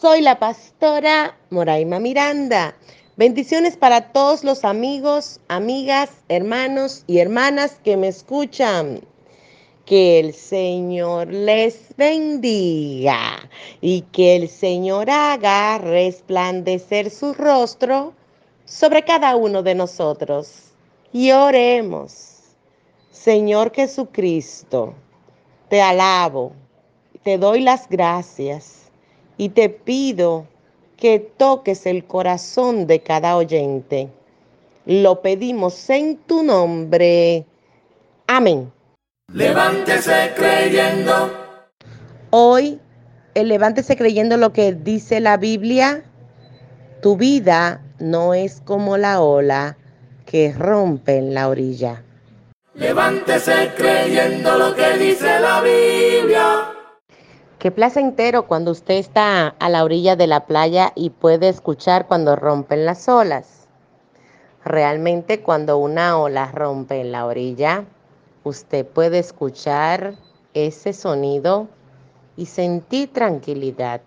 Soy la pastora Moraima Miranda. Bendiciones para todos los amigos, amigas, hermanos y hermanas que me escuchan. Que el Señor les bendiga y que el Señor haga resplandecer su rostro sobre cada uno de nosotros. Y oremos. Señor Jesucristo, te alabo, te doy las gracias y te pido que toques el corazón de cada oyente. Lo pedimos en tu nombre. Amén. Levántese creyendo. Hoy, el levántese creyendo lo que dice la Biblia. Tu vida no es como la ola que rompe en la orilla. Levántese creyendo lo que dice la Biblia. Qué placentero cuando usted está a la orilla de la playa y puede escuchar cuando rompen las olas. Realmente cuando una ola rompe en la orilla, usted puede escuchar ese sonido y sentir tranquilidad,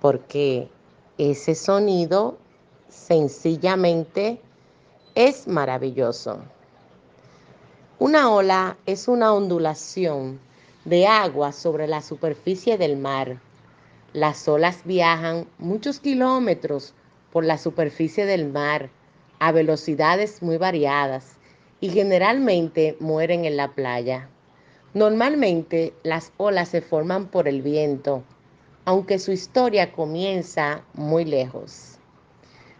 porque ese sonido sencillamente es maravilloso. Una ola es una ondulación de agua sobre la superficie del mar. Las olas viajan muchos kilómetros por la superficie del mar a velocidades muy variadas y generalmente mueren en la playa. Normalmente las olas se forman por el viento, aunque su historia comienza muy lejos.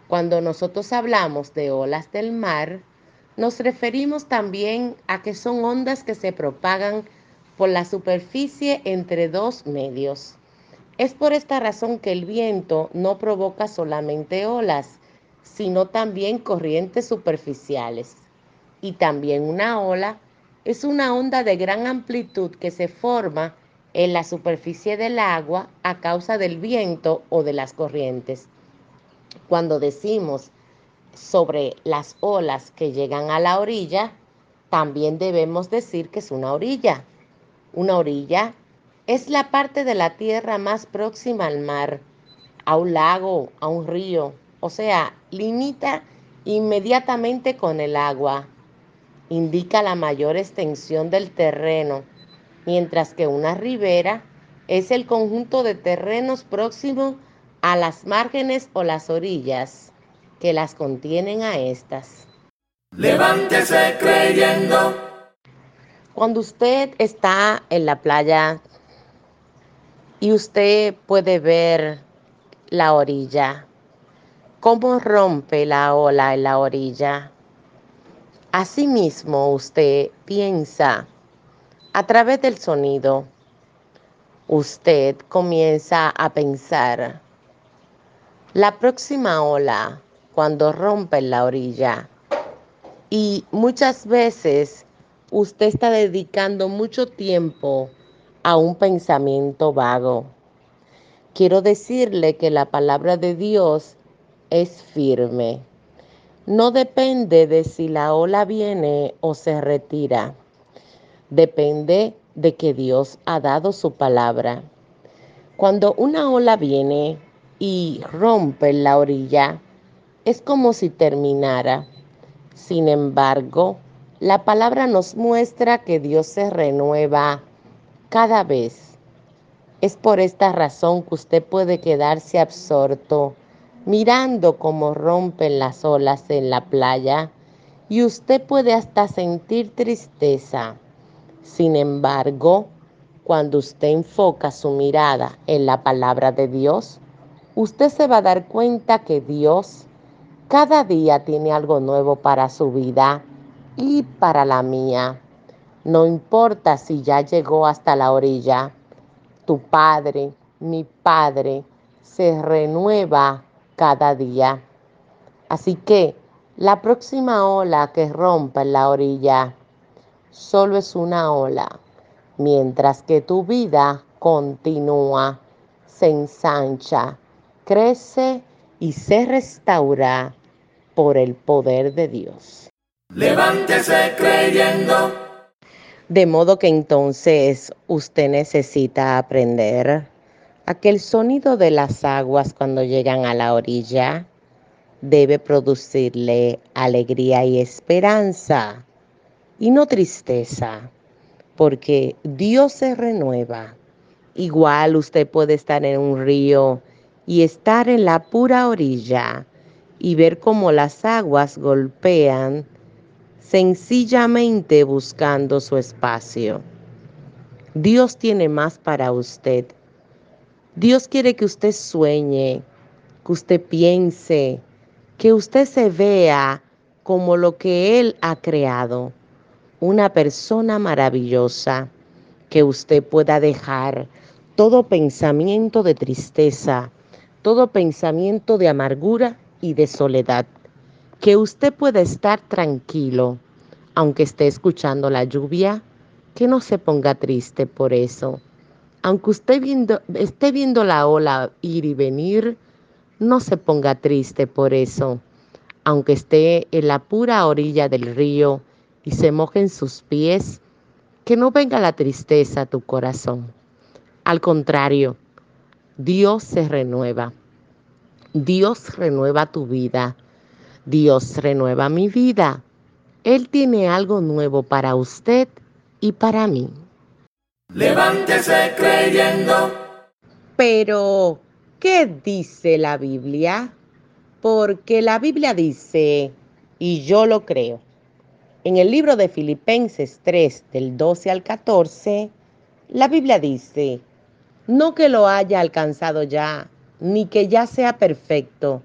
Cuando nosotros hablamos de olas del mar, nos referimos también a que son ondas que se propagan por la superficie entre dos medios. Es por esta razón que el viento no provoca solamente olas, sino también corrientes superficiales. Y también una ola es una onda de gran amplitud que se forma en la superficie del agua a causa del viento o de las corrientes. Cuando decimos sobre las olas que llegan a la orilla, también debemos decir que es una orilla. Una orilla es la parte de la tierra más próxima al mar, a un lago, a un río, o sea, limita inmediatamente con el agua. Indica la mayor extensión del terreno, mientras que una ribera es el conjunto de terrenos próximos a las márgenes o las orillas que las contienen a estas. Levántese creyendo. Cuando usted está en la playa y usted puede ver la orilla, cómo rompe la ola en la orilla, asimismo usted piensa a través del sonido, usted comienza a pensar, la próxima ola cuando rompe la orilla, y muchas veces usted está dedicando mucho tiempo a un pensamiento vago. Quiero decirle que la palabra de Dios es firme. No depende de si la ola viene o se retira. Depende de que Dios ha dado su palabra. Cuando una ola viene y rompe la orilla, es como si terminara. Sin embargo, la palabra nos muestra que Dios se renueva cada vez. Es por esta razón que usted puede quedarse absorto mirando cómo rompen las olas en la playa y usted puede hasta sentir tristeza. Sin embargo, cuando usted enfoca su mirada en la palabra de Dios, usted se va a dar cuenta que Dios cada día tiene algo nuevo para su vida y para la mía. No importa si ya llegó hasta la orilla, tu padre, mi Padre se renueva cada día. Así que la próxima ola que rompa en la orilla solo es una ola, mientras que tu vida continúa, se ensancha, crece y se restaura por el poder de Dios. Levántese creyendo. De modo que entonces usted necesita aprender a que el sonido de las aguas cuando llegan a la orilla debe producirle alegría y esperanza y no tristeza, porque Dios se renueva. Igual usted puede estar en un río y estar en la pura orilla y ver cómo las aguas golpean sencillamente buscando su espacio. Dios tiene más para usted. Dios quiere que usted sueñe, que usted piense, que usted se vea como lo que Él ha creado, una persona maravillosa, que usted pueda dejar todo pensamiento de tristeza, todo pensamiento de amargura y de soledad, que usted pueda estar tranquilo, aunque esté escuchando la lluvia, que no se ponga triste por eso. Aunque usted viendo, esté viendo la ola ir y venir, no se ponga triste por eso, aunque esté en la pura orilla del río y se mojen sus pies, que no venga la tristeza a tu corazón. Al contrario, Dios se renueva. Dios renueva tu vida. Dios renueva mi vida. Él tiene algo nuevo para usted y para mí. Levántese creyendo. Pero, ¿Qué dice la Biblia? Porque la Biblia dice, y yo lo creo, en el libro de Filipenses 3, del 12 al 14, la Biblia dice, no que lo haya alcanzado ya, ni que ya sea perfecto,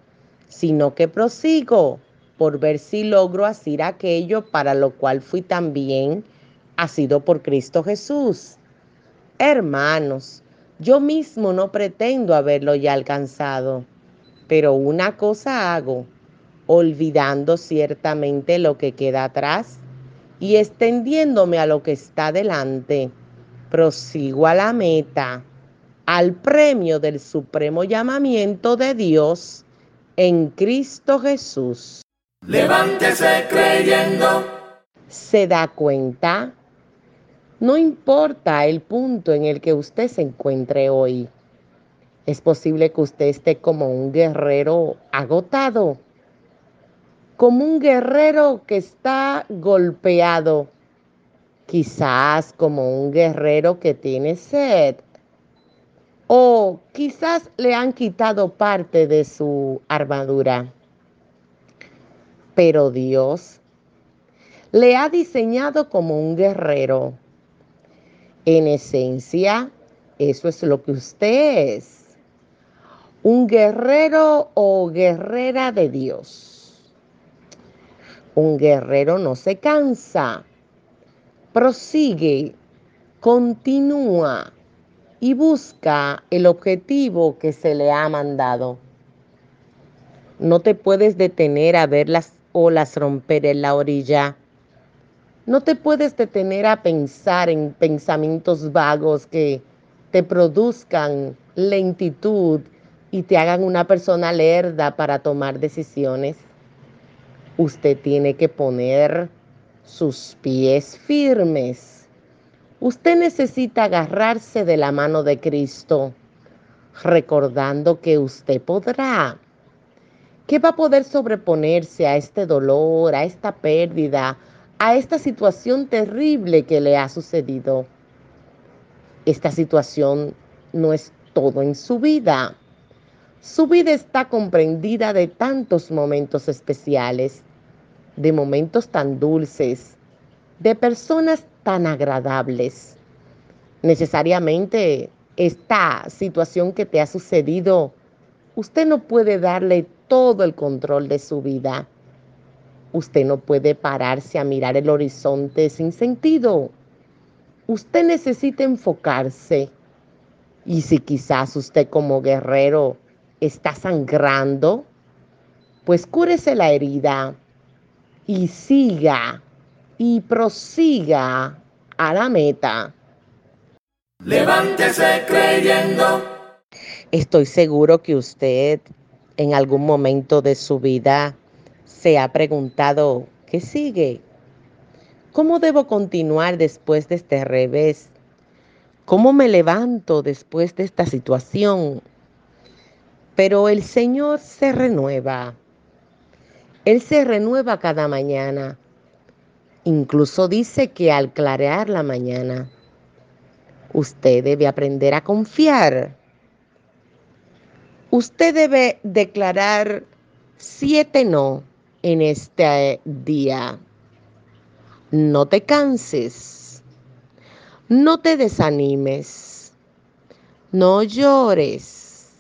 sino que prosigo por ver si logro hacer aquello para lo cual fui también sido por Cristo Jesús. Hermanos, yo mismo no pretendo haberlo ya alcanzado, pero una cosa hago, olvidando ciertamente lo que queda atrás y extendiéndome a lo que está delante, prosigo a la meta, al premio del supremo llamamiento de Dios en Cristo Jesús. Levántese creyendo. ¿Se da cuenta? No importa el punto en el que usted se encuentre hoy. Es posible que usted esté como un guerrero agotado, como un guerrero que está golpeado, quizás como un guerrero que tiene sed, o quizás le han quitado parte de su armadura. Pero Dios le ha diseñado como un guerrero en esencia, eso es lo que usted es. Un guerrero o guerrera de Dios. Un guerrero no se cansa, prosigue, continúa y busca el objetivo que se le ha mandado. No te puedes detener a ver las olas romper en la orilla no te puedes detener a pensar en pensamientos vagos que te produzcan lentitud y te hagan una persona lerda para tomar decisiones. Usted tiene que poner sus pies firmes. Usted necesita agarrarse de la mano de Cristo, recordando que usted podrá, que va a poder sobreponerse a este dolor, a esta pérdida, a esta situación terrible que le ha sucedido. Esta situación no es todo en su vida. Su vida está comprendida de tantos momentos especiales, de momentos tan dulces, de personas tan agradables. Necesariamente esta situación que te ha sucedido, usted no puede darle todo el control de su vida Usted no puede pararse a mirar el horizonte sin sentido. Usted necesita enfocarse, Y si quizás usted como guerrero está sangrando, pues cúrese la herida y siga y prosiga a la meta. Levántese creyendo. Estoy seguro que usted en algún momento de su vida se ha preguntado, ¿qué sigue? ¿Cómo debo continuar después de este revés? ¿Cómo me levanto después de esta situación? Pero el Señor se renueva. Él se renueva cada mañana. Incluso dice que al clarear la mañana, usted debe aprender a confiar. Usted debe declarar siete no en este día. No te canses. No te desanimes. No llores.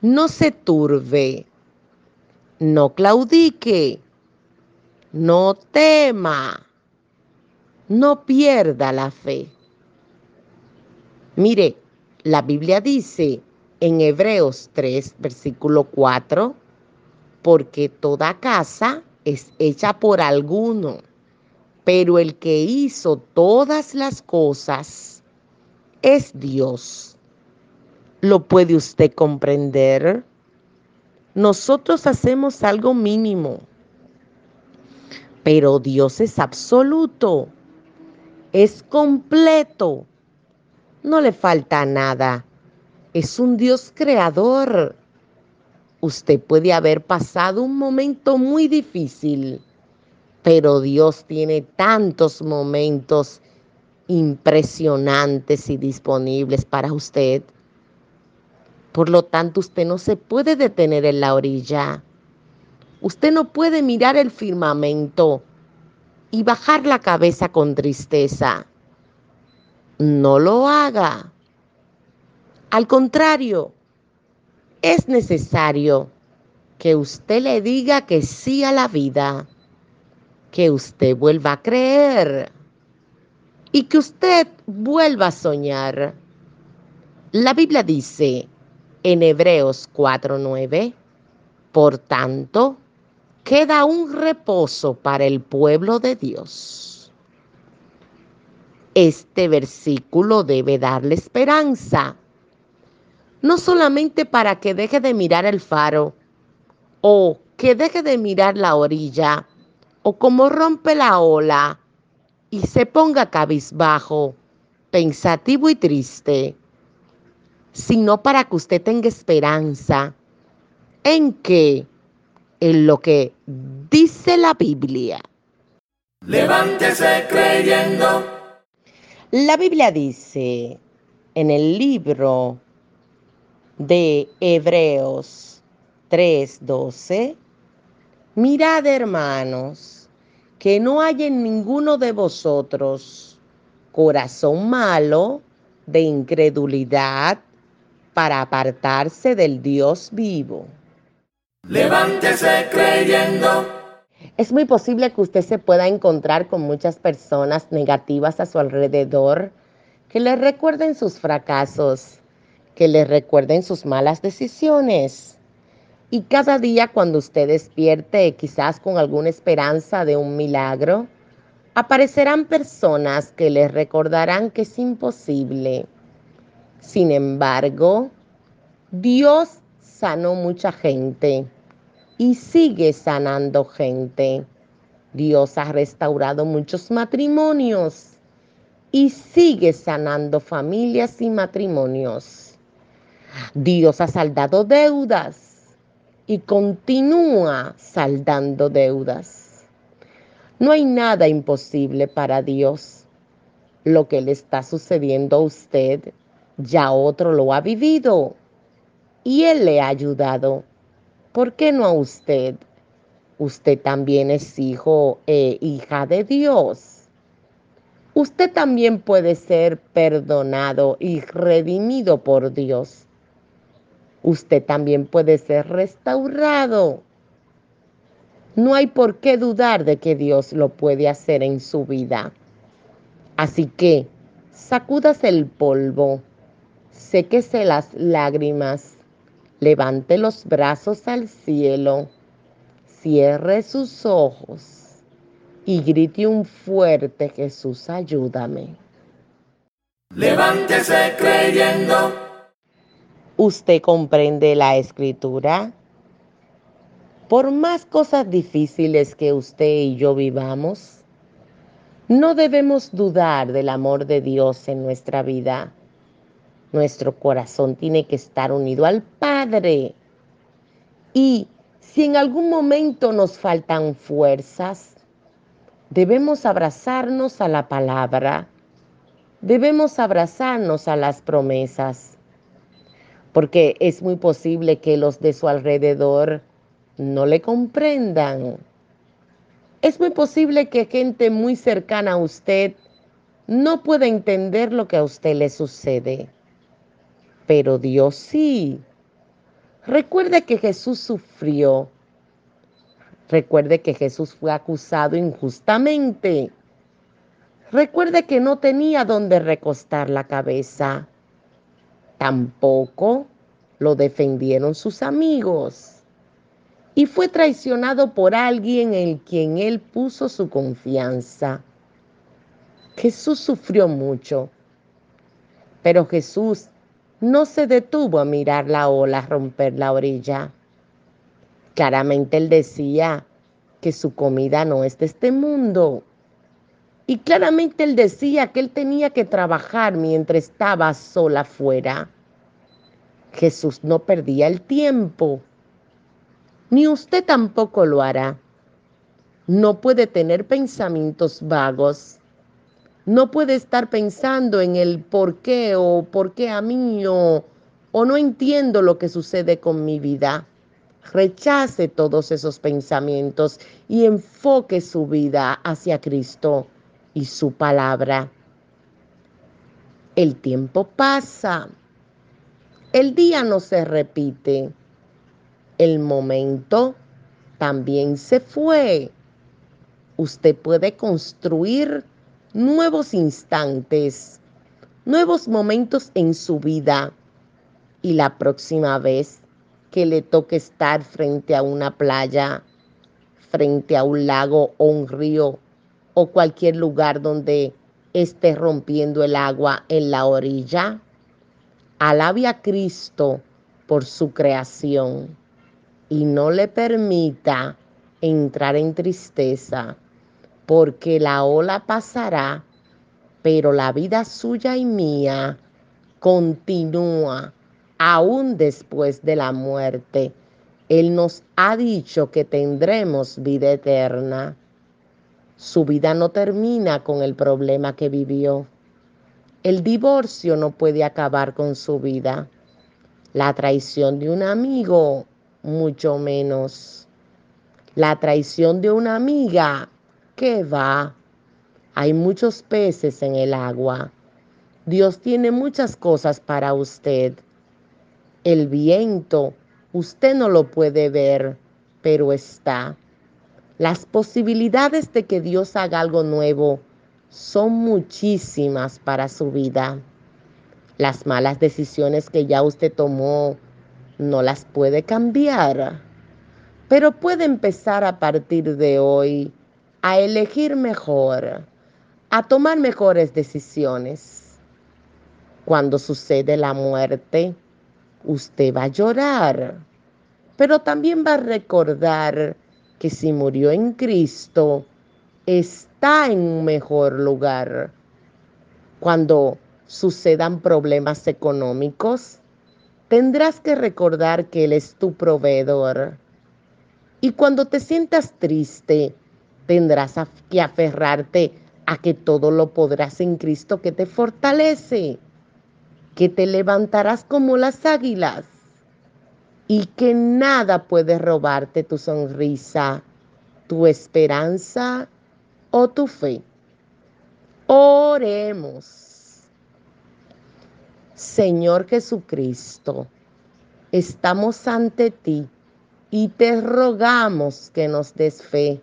No se turbe. No claudique. No tema. No pierda la fe. Mire, la Biblia dice en Hebreos 3, versículo 4, porque toda casa es hecha por alguno, pero el que hizo todas las cosas es Dios. ¿Lo puede usted comprender? Nosotros hacemos algo mínimo, pero Dios es absoluto, es completo, no le falta nada, es un Dios creador Usted puede haber pasado un momento muy difícil, pero Dios tiene tantos momentos impresionantes y disponibles para usted. Por lo tanto, usted no se puede detener en la orilla. Usted no puede mirar el firmamento y bajar la cabeza con tristeza. No lo haga. Al contrario, es necesario que usted le diga que sí a la vida, que usted vuelva a creer y que usted vuelva a soñar. La Biblia dice en Hebreos 4:9, por tanto, queda un reposo para el pueblo de Dios. Este versículo debe darle esperanza no solamente para que deje de mirar el faro o que deje de mirar la orilla o como rompe la ola y se ponga cabizbajo, pensativo y triste, sino para que usted tenga esperanza en que, en lo que dice la Biblia. Levántese creyendo. La Biblia dice en el libro de Hebreos 3:12, mirad hermanos, que no hay en ninguno de vosotros corazón malo de incredulidad para apartarse del Dios vivo. Levántese creyendo. Es muy posible que usted se pueda encontrar con muchas personas negativas a su alrededor que le recuerden sus fracasos que le recuerden sus malas decisiones. Y cada día cuando usted despierte, quizás con alguna esperanza de un milagro, aparecerán personas que le recordarán que es imposible. Sin embargo, Dios sanó mucha gente y sigue sanando gente. Dios ha restaurado muchos matrimonios y sigue sanando familias y matrimonios. Dios ha saldado deudas y continúa saldando deudas. No hay nada imposible para Dios. Lo que le está sucediendo a usted, ya otro lo ha vivido y Él le ha ayudado. ¿Por qué no a usted? Usted también es hijo e hija de Dios. Usted también puede ser perdonado y redimido por Dios usted también puede ser restaurado. No hay por qué dudar de que Dios lo puede hacer en su vida. Así que sacúdase el polvo séquese las lágrimas, levante los brazos al cielo, cierre sus ojos y grite un fuerte Jesús, ayúdame. Levántese creyendo. ¿Usted comprende la escritura? Por más cosas difíciles que usted y yo vivamos, no debemos dudar del amor de Dios en nuestra vida. Nuestro corazón tiene que estar unido al Padre. Y si en algún momento nos faltan fuerzas, debemos abrazarnos a la palabra, debemos abrazarnos a las promesas, porque es muy posible que los de su alrededor no le comprendan es muy posible que gente muy cercana a usted no pueda entender lo que a usted le sucede, pero Dios sí. Recuerde que Jesús sufrió. Recuerde que Jesús fue acusado injustamente. Recuerde que no tenía donde recostar la cabeza. Tampoco lo defendieron sus amigos y fue traicionado por alguien en quien él puso su confianza. Jesús sufrió mucho, pero Jesús no se detuvo a mirar la ola romper la orilla. Claramente él decía que su comida no es de este mundo. Y claramente él decía que él tenía que trabajar mientras estaba sola afuera. Jesús no perdía el tiempo ni usted tampoco lo hará. No puede tener pensamientos vagos. No puede estar pensando en el por qué o por qué a mí o, o no entiendo lo que sucede con mi vida. Rechace todos esos pensamientos y enfoque su vida hacia Cristo y su palabra. El tiempo pasa. El día no se repite el momento también se fue. Usted puede construir nuevos instantes, nuevos momentos en su vida. Y la próxima vez que le toque estar frente a una playa, frente a un lago o un río o cualquier lugar donde esté rompiendo el agua en la orilla, alabe a Cristo por su creación y no le permita entrar en tristeza, porque la ola pasará, pero la vida suya y mía continúa aún después de la muerte. Él nos ha dicho que tendremos vida eterna. Su vida no termina con el problema que vivió. El divorcio no puede acabar con su vida. La traición de un amigo mucho menos. La traición de una amiga, ¿qué va? Hay muchos peces en el agua. Dios tiene muchas cosas para usted. El viento, usted no lo puede ver, pero está. Las posibilidades de que Dios haga algo nuevo son muchísimas para su vida. Las malas decisiones que ya usted tomó no las puede cambiar, pero puede empezar a partir de hoy a elegir mejor, a tomar mejores decisiones. Cuando sucede la muerte, usted va a llorar, pero también va a recordar que si murió en Cristo, está en un mejor lugar. Cuando sucedan problemas económicos, tendrás que recordar que Él es tu proveedor. Y cuando te sientas triste, tendrás que aferrarte a que todo lo podrás en Cristo que te fortalece, que te levantarás como las águilas y que nada puede robarte tu sonrisa, tu esperanza o tu fe. Oremos. Señor Jesucristo, estamos ante ti y te rogamos que nos des fe,